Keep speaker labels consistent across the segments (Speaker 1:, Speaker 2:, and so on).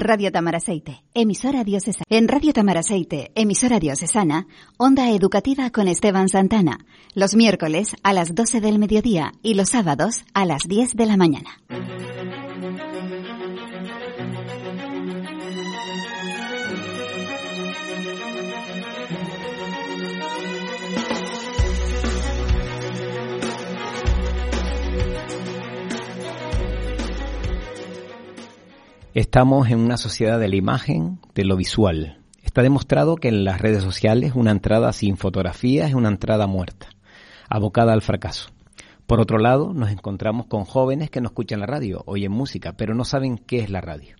Speaker 1: Radio Tamaraceite, emisora diocesana. En Radio Tamaraceite, emisora diocesana, onda educativa con Esteban Santana, los miércoles a las 12 del mediodía y los sábados a las 10 de la mañana.
Speaker 2: Estamos en una sociedad de la imagen, de lo visual. Está demostrado que en las redes sociales una entrada sin fotografía es una entrada muerta, abocada al fracaso. Por otro lado, nos encontramos con jóvenes que no escuchan la radio, oyen música, pero no saben qué es la radio.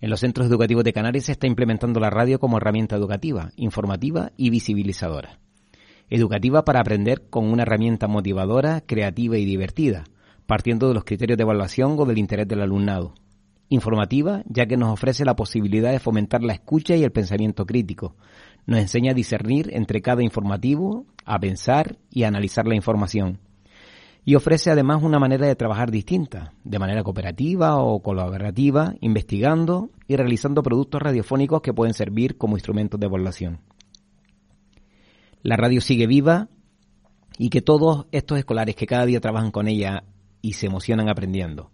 Speaker 2: En los centros educativos de Canarias se está implementando la radio como herramienta educativa, informativa y visibilizadora. Educativa para aprender con una herramienta motivadora, creativa y divertida, partiendo de los criterios de evaluación o del interés del alumnado informativa, ya que nos ofrece la posibilidad de fomentar la escucha y el pensamiento crítico. Nos enseña a discernir entre cada informativo, a pensar y a analizar la información. Y ofrece además una manera de trabajar distinta, de manera cooperativa o colaborativa, investigando y realizando productos radiofónicos que pueden servir como instrumentos de evaluación. La radio sigue viva y que todos estos escolares que cada día trabajan con ella y se emocionan aprendiendo,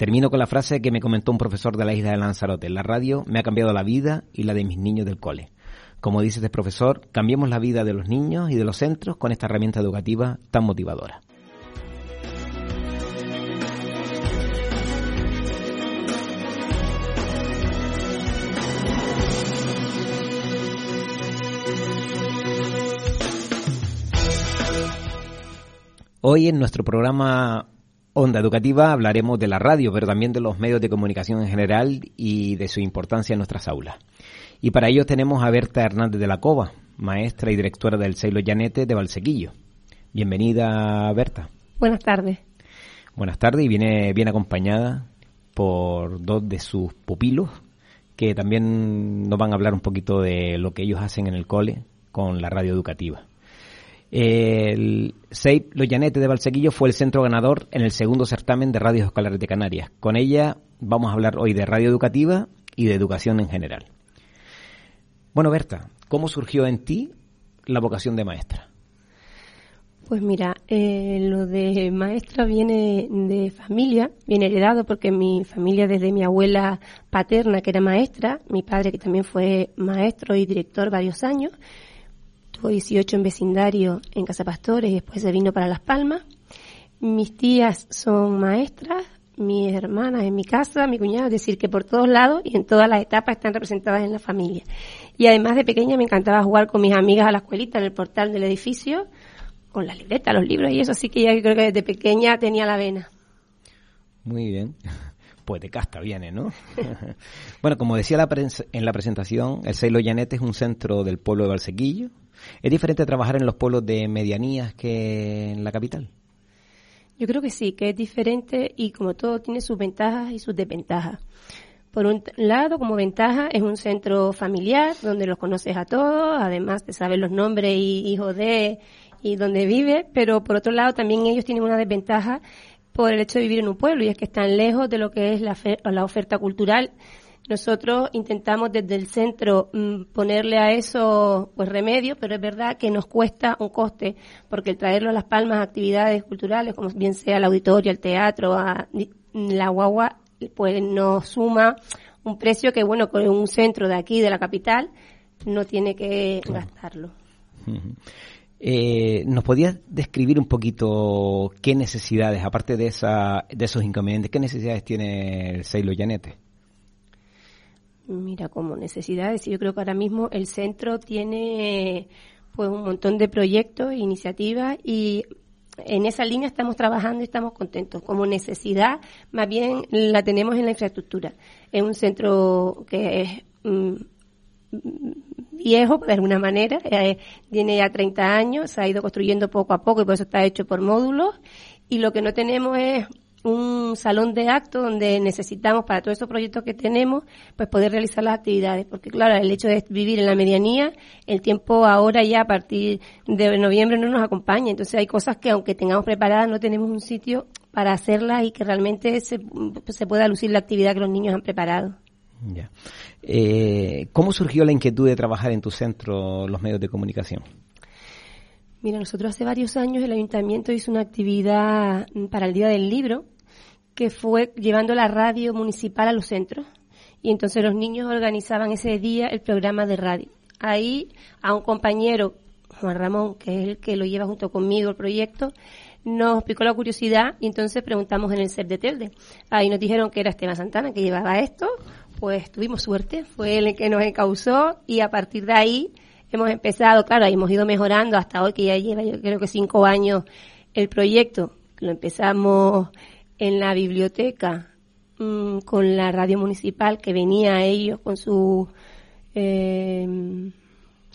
Speaker 2: Termino con la frase que me comentó un profesor de la isla de Lanzarote. La radio me ha cambiado la vida y la de mis niños del cole. Como dice este profesor, cambiemos la vida de los niños y de los centros con esta herramienta educativa tan motivadora. Hoy en nuestro programa Onda Educativa hablaremos de la radio, pero también de los medios de comunicación en general y de su importancia en nuestras aulas. Y para ello tenemos a Berta Hernández de la Cova, maestra y directora del Seilo Llanete de Valsequillo. Bienvenida, Berta.
Speaker 3: Buenas tardes.
Speaker 2: Buenas tardes y viene bien acompañada por dos de sus pupilos que también nos van a hablar un poquito de lo que ellos hacen en el cole con la radio educativa. El SEIP Los Llanetes de Valsequillo fue el centro ganador en el segundo certamen de radios escolares de Canarias. Con ella vamos a hablar hoy de radio educativa y de educación en general. Bueno, Berta, ¿cómo surgió en ti la vocación de maestra?
Speaker 3: Pues mira, eh, lo de maestra viene de familia, viene heredado porque mi familia desde mi abuela paterna que era maestra, mi padre que también fue maestro y director varios años, 18 en vecindario en Casa Pastores y después se vino para Las Palmas. Mis tías son maestras, mis hermanas en mi casa, mi cuñada, es decir, que por todos lados y en todas las etapas están representadas en la familia. Y además de pequeña me encantaba jugar con mis amigas a la escuelita en el portal del edificio, con las libretas, los libros y eso, así que ya creo que desde pequeña tenía la vena.
Speaker 2: Muy bien. Pues de casta viene, ¿no? bueno, como decía la en la presentación, el Seilo Llanet es un centro del pueblo de Valsequillo, ¿Es diferente trabajar en los pueblos de medianías que en la capital?
Speaker 3: Yo creo que sí, que es diferente y como todo tiene sus ventajas y sus desventajas. Por un lado, como ventaja, es un centro familiar donde los conoces a todos, además te sabes los nombres y hijos de y dónde vive, pero por otro lado también ellos tienen una desventaja por el hecho de vivir en un pueblo y es que están lejos de lo que es la, la oferta cultural nosotros intentamos desde el centro mm, ponerle a eso pues remedio, pero es verdad que nos cuesta un coste, porque el traerlo a Las Palmas a actividades culturales, como bien sea el auditorio, el teatro, a la guagua, pues nos suma un precio que, bueno, con un centro de aquí, de la capital, no tiene que gastarlo.
Speaker 2: Eh, ¿Nos podías describir un poquito qué necesidades, aparte de, esa, de esos inconvenientes, qué necesidades tiene el Seilo Llanete?
Speaker 3: Mira, como necesidades, yo creo que ahora mismo el centro tiene pues un montón de proyectos e iniciativas y en esa línea estamos trabajando y estamos contentos. Como necesidad, más bien la tenemos en la infraestructura. Es un centro que es mm, viejo, de alguna manera, eh, tiene ya 30 años, se ha ido construyendo poco a poco y por eso está hecho por módulos. Y lo que no tenemos es un salón de actos donde necesitamos para todos estos proyectos que tenemos, pues poder realizar las actividades. Porque claro, el hecho de vivir en la medianía, el tiempo ahora ya a partir de noviembre no nos acompaña. Entonces hay cosas que aunque tengamos preparadas no tenemos un sitio para hacerlas y que realmente se, se pueda lucir la actividad que los niños han preparado.
Speaker 2: Ya. Eh, ¿Cómo surgió la inquietud de trabajar en tu centro los medios de comunicación?
Speaker 3: Mira, nosotros hace varios años el ayuntamiento hizo una actividad para el Día del Libro que fue llevando la radio municipal a los centros. Y entonces los niños organizaban ese día el programa de radio. Ahí a un compañero, Juan Ramón, que es el que lo lleva junto conmigo el proyecto, nos picó la curiosidad y entonces preguntamos en el CEP de Telde. Ahí nos dijeron que era Esteban Santana que llevaba esto, pues tuvimos suerte, fue el que nos encausó y a partir de ahí hemos empezado, claro, hemos ido mejorando hasta hoy que ya lleva yo creo que cinco años el proyecto. Lo empezamos en la biblioteca mm, con la radio municipal que venía ellos con su eh,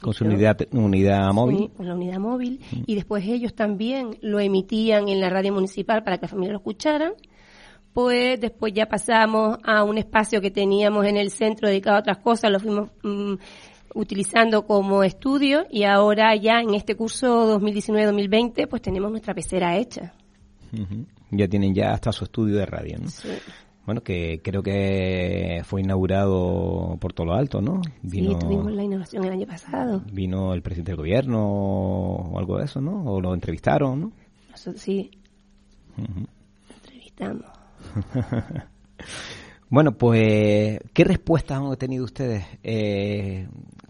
Speaker 2: con su unidad, unidad móvil.
Speaker 3: con la unidad móvil. Mm. Y después ellos también lo emitían en la radio municipal para que la familia lo escucharan. Pues después ya pasamos a un espacio que teníamos en el centro dedicado a otras cosas, lo fuimos mm, utilizando como estudio y ahora ya en este curso 2019-2020 pues tenemos nuestra pecera hecha.
Speaker 2: Ya tienen ya hasta su estudio de radio, ¿no? Sí. Bueno, que creo que fue inaugurado por todo lo alto, ¿no?
Speaker 3: Vino, sí, tuvimos la inauguración el año pasado.
Speaker 2: Vino el presidente del gobierno o algo de eso, ¿no? O lo entrevistaron, ¿no?
Speaker 3: sí. entrevistamos.
Speaker 2: bueno, pues, ¿qué respuestas han tenido ustedes eh,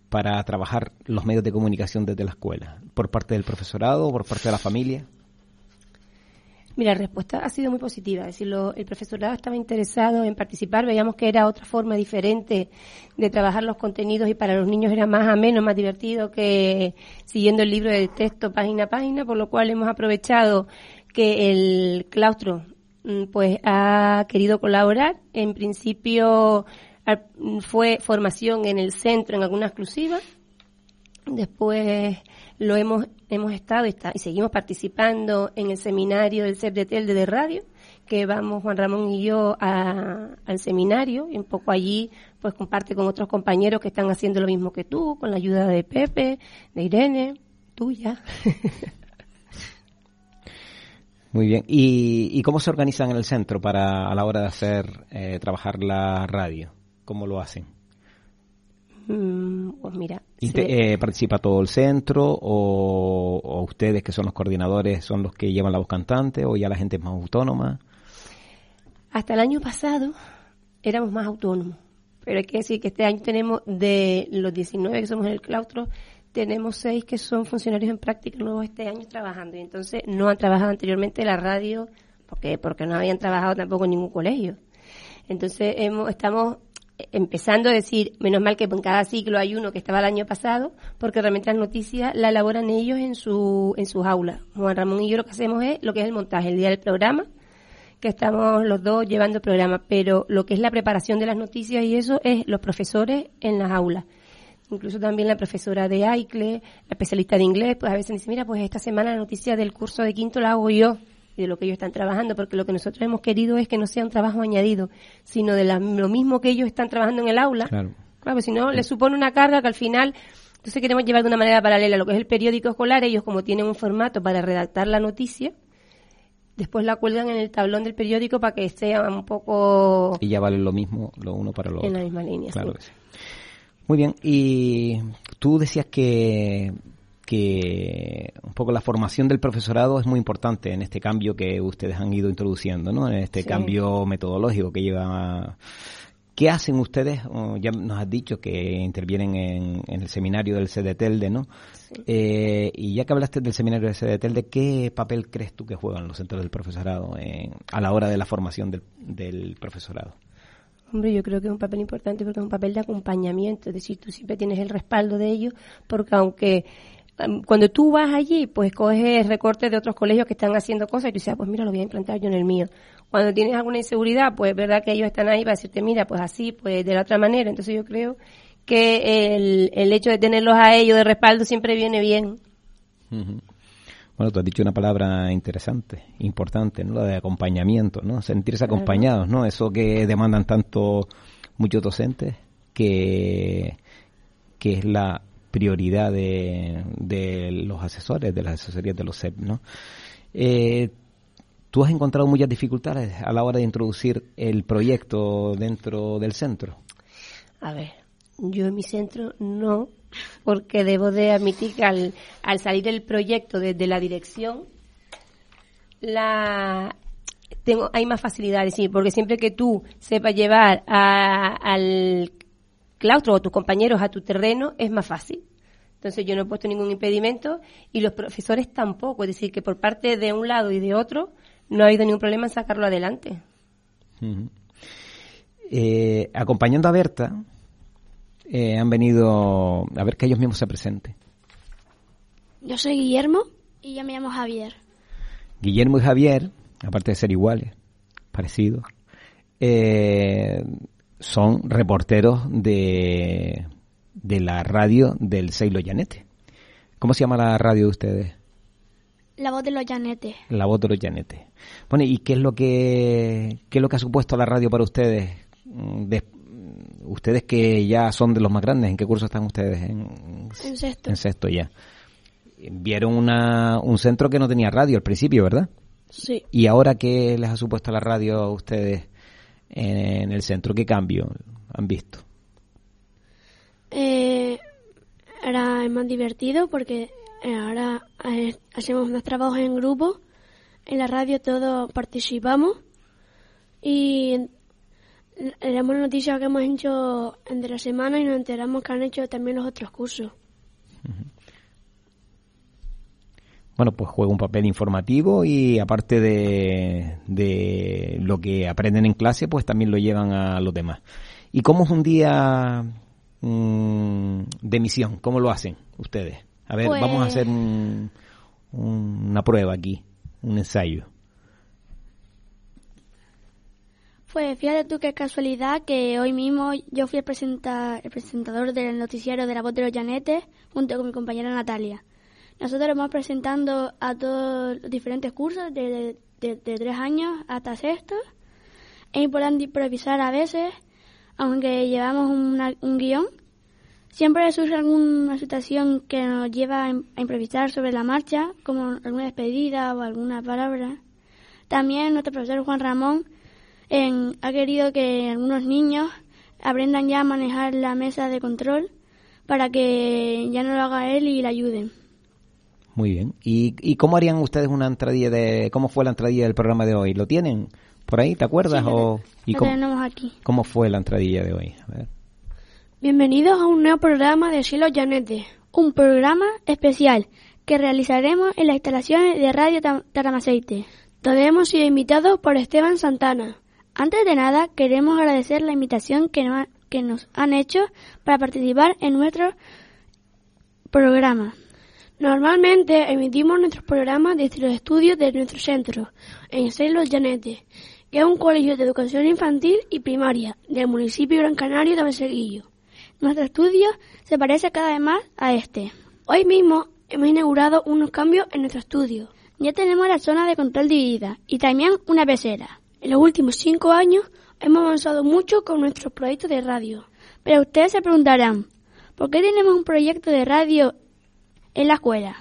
Speaker 2: para trabajar los medios de comunicación desde la escuela? ¿Por parte del profesorado o por parte de la familia?
Speaker 3: Mira, la respuesta ha sido muy positiva. Es decir, el profesorado estaba interesado en participar. Veíamos que era otra forma diferente de trabajar los contenidos y para los niños era más ameno, más divertido que siguiendo el libro de texto página a página, por lo cual hemos aprovechado que el claustro mm, pues ha querido colaborar. En principio fue formación en el centro en alguna exclusiva. Después lo hemos, hemos estado y, seguimos participando en el seminario del CEP de Radio, que vamos Juan Ramón y yo al seminario y un poco allí pues comparte con otros compañeros que están haciendo lo mismo que tú, con la ayuda de Pepe, de Irene, tuya.
Speaker 2: Muy bien. ¿Y, cómo se organizan en el centro para a la hora de hacer eh, trabajar la radio? ¿Cómo lo hacen?
Speaker 3: Mm, pues mira.
Speaker 2: Eh, ¿Participa todo el centro o, ustedes que son los coordinadores son los que llevan la voz cantante o ya la gente es más autónoma?
Speaker 3: Hasta el año pasado éramos más autónomos, pero hay que decir que este año tenemos de los 19 que somos en el claustro, tenemos seis que son funcionarios en práctica nuevos este año trabajando y entonces no han trabajado anteriormente la radio porque porque no habían trabajado tampoco en ningún colegio. Entonces hemos, estamos empezando a decir, menos mal que en cada ciclo hay uno que estaba el año pasado, porque realmente las noticias la elaboran ellos en, su, en sus aulas. Juan Ramón y yo lo que hacemos es lo que es el montaje, el día del programa, que estamos los dos llevando el programa, pero lo que es la preparación de las noticias y eso es los profesores en las aulas. Incluso también la profesora de AICLE, la especialista de inglés, pues a veces dice, mira, pues esta semana la noticia del curso de quinto la hago yo y de lo que ellos están trabajando, porque lo que nosotros hemos querido es que no sea un trabajo añadido, sino de lo mismo que ellos están trabajando en el aula. Claro. Claro, si no, les supone una carga que al final, entonces queremos llevar de una manera paralela lo que es el periódico escolar, ellos como tienen un formato para redactar la noticia, después la cuelgan en el tablón del periódico para que sea un poco...
Speaker 2: Y ya vale lo mismo lo uno para lo otro.
Speaker 3: En la misma línea, claro sí.
Speaker 2: Muy bien, y tú decías que que poco la formación del profesorado es muy importante en este cambio que ustedes han ido introduciendo, ¿no? En este cambio metodológico que lleva. ¿Qué hacen ustedes? ya nos has dicho que intervienen en, el seminario del CDTELDE, ¿no? Eh, y ya que hablaste del seminario del CDTELDE, ¿qué papel crees tú que juegan los centros del profesorado a la hora de la formación del, del profesorado?
Speaker 3: Hombre, yo creo que es un papel importante porque es un papel de acompañamiento, es decir, tú siempre tienes el respaldo de ellos, porque aunque cuando tú vas allí, pues coges recortes de otros colegios que están haciendo cosas y tú dices, ah, pues mira, lo voy a implantar yo en el mío. Cuando tienes alguna inseguridad, pues es verdad que ellos están ahí para decirte, mira, pues así, pues de la otra manera. Entonces yo creo que el, el hecho de tenerlos a ellos de respaldo siempre viene bien.
Speaker 2: Bueno, tú has dicho una palabra interesante, importante, ¿no? La de acompañamiento, ¿no? Sentirse acompañados, ¿no? Eso que demandan tanto muchos docentes, que, que es la prioridad de, los asesores, de las asesorías de los CEP, ¿no? Eh, ¿Tú has encontrado muchas dificultades a la hora de introducir el proyecto dentro del centro?
Speaker 3: A ver, yo en mi centro no, porque debo de admitir que al, al salir el proyecto desde la dirección, la tengo hay más facilidades, sí, porque siempre que tú sepas llevar al claustro o tus compañeros a tu terreno, es más fácil. Entonces yo no he puesto ningún impedimento y los profesores tampoco. Es decir, que por parte de un lado y de otro no ha habido ningún problema en sacarlo adelante.
Speaker 2: Eh, acompañando a Berta, eh, han venido a ver que ellos mismos se presenten.
Speaker 4: Yo soy Guillermo y yo me llamo Javier.
Speaker 2: Guillermo y Javier, aparte de ser iguales, parecidos, eh, son reporteros de, de la radio del Seilo Llanete. ¿Cómo se llama la radio de ustedes?
Speaker 4: La voz de los Llanetes.
Speaker 2: La voz de los Llanetes. Bueno, ¿y qué es lo que qué es lo que ha supuesto la radio para ustedes? Mm, ustedes que ya son de los más grandes, ¿en qué curso están ustedes?
Speaker 4: En, en sexto.
Speaker 2: En sexto ya. Vieron una, un centro que no tenía radio al principio, ¿verdad?
Speaker 4: Sí.
Speaker 2: ¿Y ahora qué les ha supuesto la radio a ustedes en, el centro? ¿Qué cambio han visto?
Speaker 4: Eh, era más divertido porque eh, ahora eh, hacemos más trabajos en grupo. En la radio todos participamos y leemos noticias que hemos hecho entre la semana y nos enteramos que han hecho también los otros cursos.
Speaker 2: Bueno, pues juega un papel informativo y aparte de, de lo que aprenden en clase, pues también lo llevan a los demás. ¿Y cómo es un día mm, de misión? ¿Cómo lo hacen ustedes? A ver, vamos a pues hacer una prueba aquí, un ensayo.
Speaker 4: Pues fíjate tú qué casualidad que hoy mismo yo fui el, el presentador del noticiero de la voz de los Llanetes junto con mi compañera Natalia. Nosotros vamos presentando a todos los diferentes cursos de, de, tres años hasta sexto. Es importante improvisar a veces, aunque llevamos un guion. Siempre surge alguna situación que nos lleva a improvisar sobre la marcha, como alguna despedida o alguna palabra. También nuestro profesor Juan Ramón ha querido que algunos niños aprendan ya a manejar la mesa de control para que ya no lo haga él y le ayuden.
Speaker 2: Muy bien. ¿Y, ¿Y cómo harían ustedes una entradilla de... ¿Cómo fue la entradilla del programa de hoy? ¿Lo tienen por ahí? ¿Te acuerdas? o,
Speaker 4: ¿y
Speaker 2: cómo,
Speaker 4: tenemos aquí.
Speaker 2: ¿Cómo fue la entradilla de hoy? A ver.
Speaker 4: Bienvenidos a un nuevo programa de Cielo Llanete. Un programa especial que realizaremos en las instalaciones de Radio Taramaceite, donde hemos sido invitados por Esteban Santana. Antes de nada, queremos agradecer la invitación que que nos han hecho para participar en nuestro programa. Normalmente emitimos nuestros programas desde los estudios de nuestro centro, en Saint Los Llanetes, que es un colegio de educación infantil y primaria del municipio Gran Canario de Benseguillo. Nuestro estudio se parece cada vez más a este. Hoy mismo hemos inaugurado unos cambios en nuestro estudio. Ya tenemos la zona de control dividida y también una pecera. En los últimos cinco años hemos avanzado mucho con nuestros proyectos de radio. Pero ustedes se preguntarán, ¿por qué tenemos un proyecto de radio en la escuela.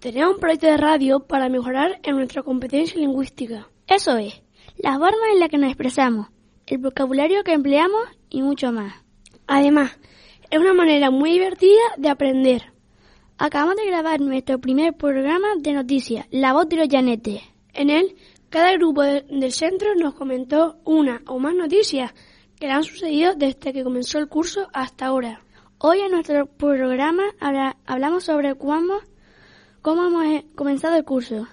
Speaker 4: Tenemos un proyecto de radio para mejorar en nuestra competencia lingüística. Eso es, las formas en las que nos expresamos, el vocabulario que empleamos y mucho más. Además, es una manera muy divertida de aprender. Acabamos de grabar nuestro primer programa de noticias, La Voz de los Llanetes. En él, cada grupo del centro nos comentó una o más noticias que le han sucedido desde que comenzó el curso hasta ahora. Hoy en nuestro programa hablamos sobre cómo, cómo hemos eh, comenzado el curso.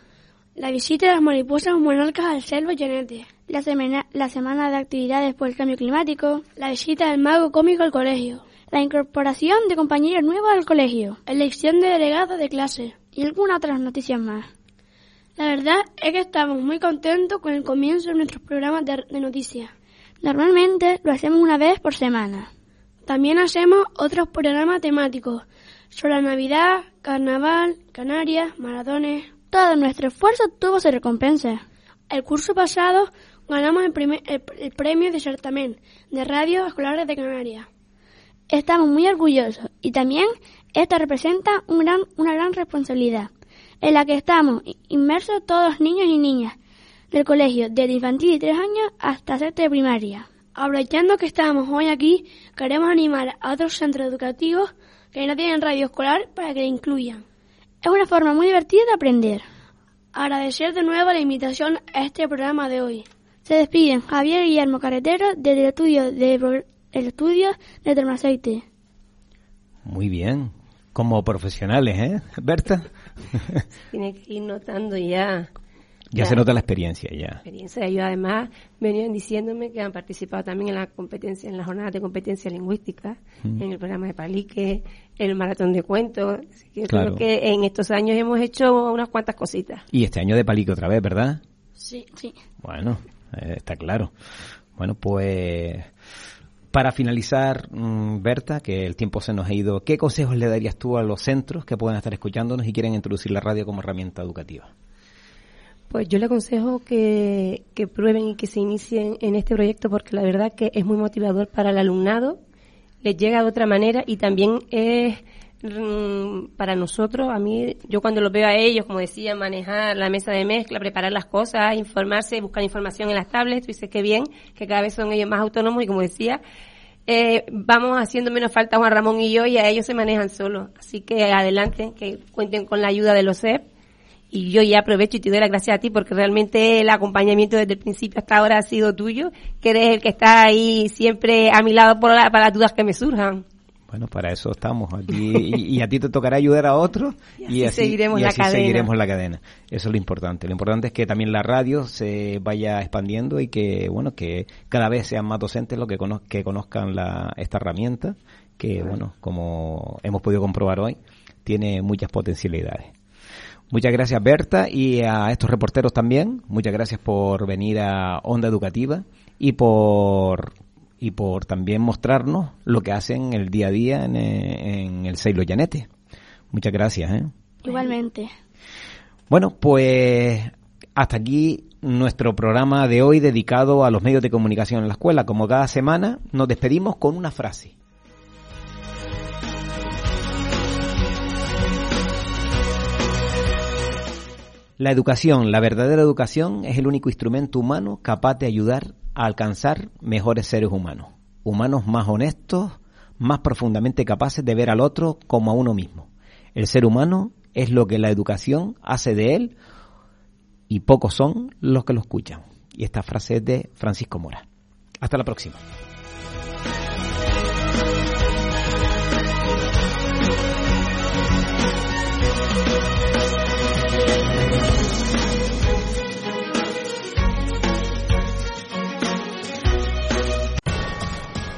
Speaker 4: La visita de las mariposas monarcas al selvo llanete. La semana, la semana de actividades por el cambio climático. La visita del mago cómico al colegio. La incorporación de compañeros nuevos al colegio. Elección de delegados de clase. Y algunas otras noticias más. La verdad es que estamos muy contentos con el comienzo de nuestros programas de noticias. Normalmente lo hacemos una vez por semana. También hacemos otros programas temáticos sobre la Navidad, Carnaval, Canarias, maratones. Todo nuestro esfuerzo tuvo su recompensa. El curso pasado ganamos el, premio de certamen de radio escolares de Canarias. Estamos muy orgullosos y también esto representa un gran, una gran responsabilidad en la que estamos inmersos todos los niños y niñas del colegio desde infantil y tres años hasta sexto de primaria. Aprovechando que estamos hoy aquí, queremos animar a otros centros educativos que no tienen radio escolar para que la incluyan. Es una forma muy divertida de aprender. Agradecer de nuevo la invitación a este programa de hoy. Se despiden Javier Guillermo Carretero desde el estudio de, el estudio de Termaceite.
Speaker 2: Muy bien, como profesionales, ¿eh, Berta?
Speaker 3: Tiene que ir notando ya
Speaker 2: ya, se nota la experiencia, ya.
Speaker 3: experiencia. Ellos además venían diciéndome que han participado también en la competencia, en la jornada de competencia lingüística, en el programa de Palique, en el maratón de cuentos. creo que en estos años hemos hecho unas cuantas cositas.
Speaker 2: Y este año de Palique otra vez, ¿verdad?
Speaker 4: Sí, sí.
Speaker 2: Bueno, eh, está claro. Bueno, pues para finalizar, mm, Berta, que el tiempo se nos ha ido, ¿qué consejos le darías tú a los centros que puedan estar escuchándonos y quieren introducir la radio como herramienta educativa?
Speaker 3: Pues yo le aconsejo que, prueben y que se inicien en este proyecto porque la verdad que es muy motivador para el alumnado, les llega de otra manera y también es mm, para nosotros, a mí, yo cuando los veo a ellos, como decía, manejar la mesa de mezcla, preparar las cosas, informarse, buscar información en las tablets, tú dices que bien, que cada vez son ellos más autónomos y como decía, eh, vamos haciendo menos falta Juan Ramón y yo y a ellos se manejan solos. Así que adelante, que cuenten con la ayuda de los CEP y yo ya aprovecho y te doy las gracias a ti porque realmente el acompañamiento desde el principio hasta ahora ha sido tuyo, que eres el que está ahí siempre a mi lado por para las dudas que me surjan.
Speaker 2: Bueno, para eso estamos aquí y, a ti te tocará ayudar a otros y así, seguiremos, la cadena. seguiremos la cadena. Eso es lo importante. Lo importante es que también la radio se vaya expandiendo y que, bueno, que cada vez sean más docentes los que, que conozcan la, esta herramienta que, bueno, como hemos podido comprobar hoy, tiene muchas potencialidades. Muchas gracias Berta y a estos reporteros también. Muchas gracias por venir a Onda Educativa y por y por también mostrarnos lo que hacen el día a día en, en el Seilo Llanete. Muchas gracias. ¿eh?
Speaker 4: Igualmente.
Speaker 2: Bueno, pues hasta aquí nuestro programa de hoy dedicado a los medios de comunicación en la escuela. Como cada semana, nos despedimos con una frase. La educación, la verdadera educación, es el único instrumento humano capaz de ayudar a alcanzar mejores seres humanos, humanos más honestos, más profundamente capaces de ver al otro como a uno mismo. El ser humano es lo que la educación hace de él y pocos son los que lo escuchan. Y esta frase es de Francisco Mora. Hasta la próxima.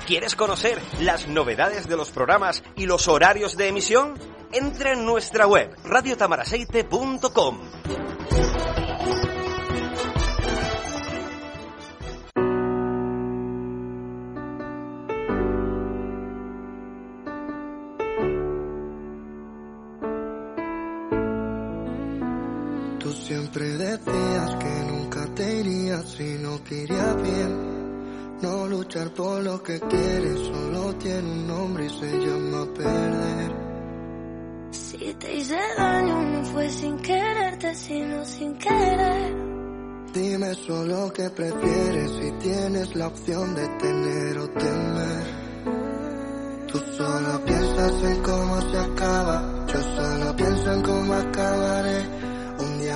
Speaker 5: ¿Quieres conocer las novedades de los programas y los horarios de emisión? Entra en nuestra web radiotamaраseite.com.
Speaker 6: Tú siempre decías que nunca te irías si no te bien no luchar por lo que quieres solo tiene un nombre y se llama perder.
Speaker 7: Si te hice daño no fue sin quererte, sino sin querer.
Speaker 6: Dime solo qué prefieres si tienes la opción de tener o temer. Tú solo piensas en cómo se acaba, yo solo pienso en cómo acabaré.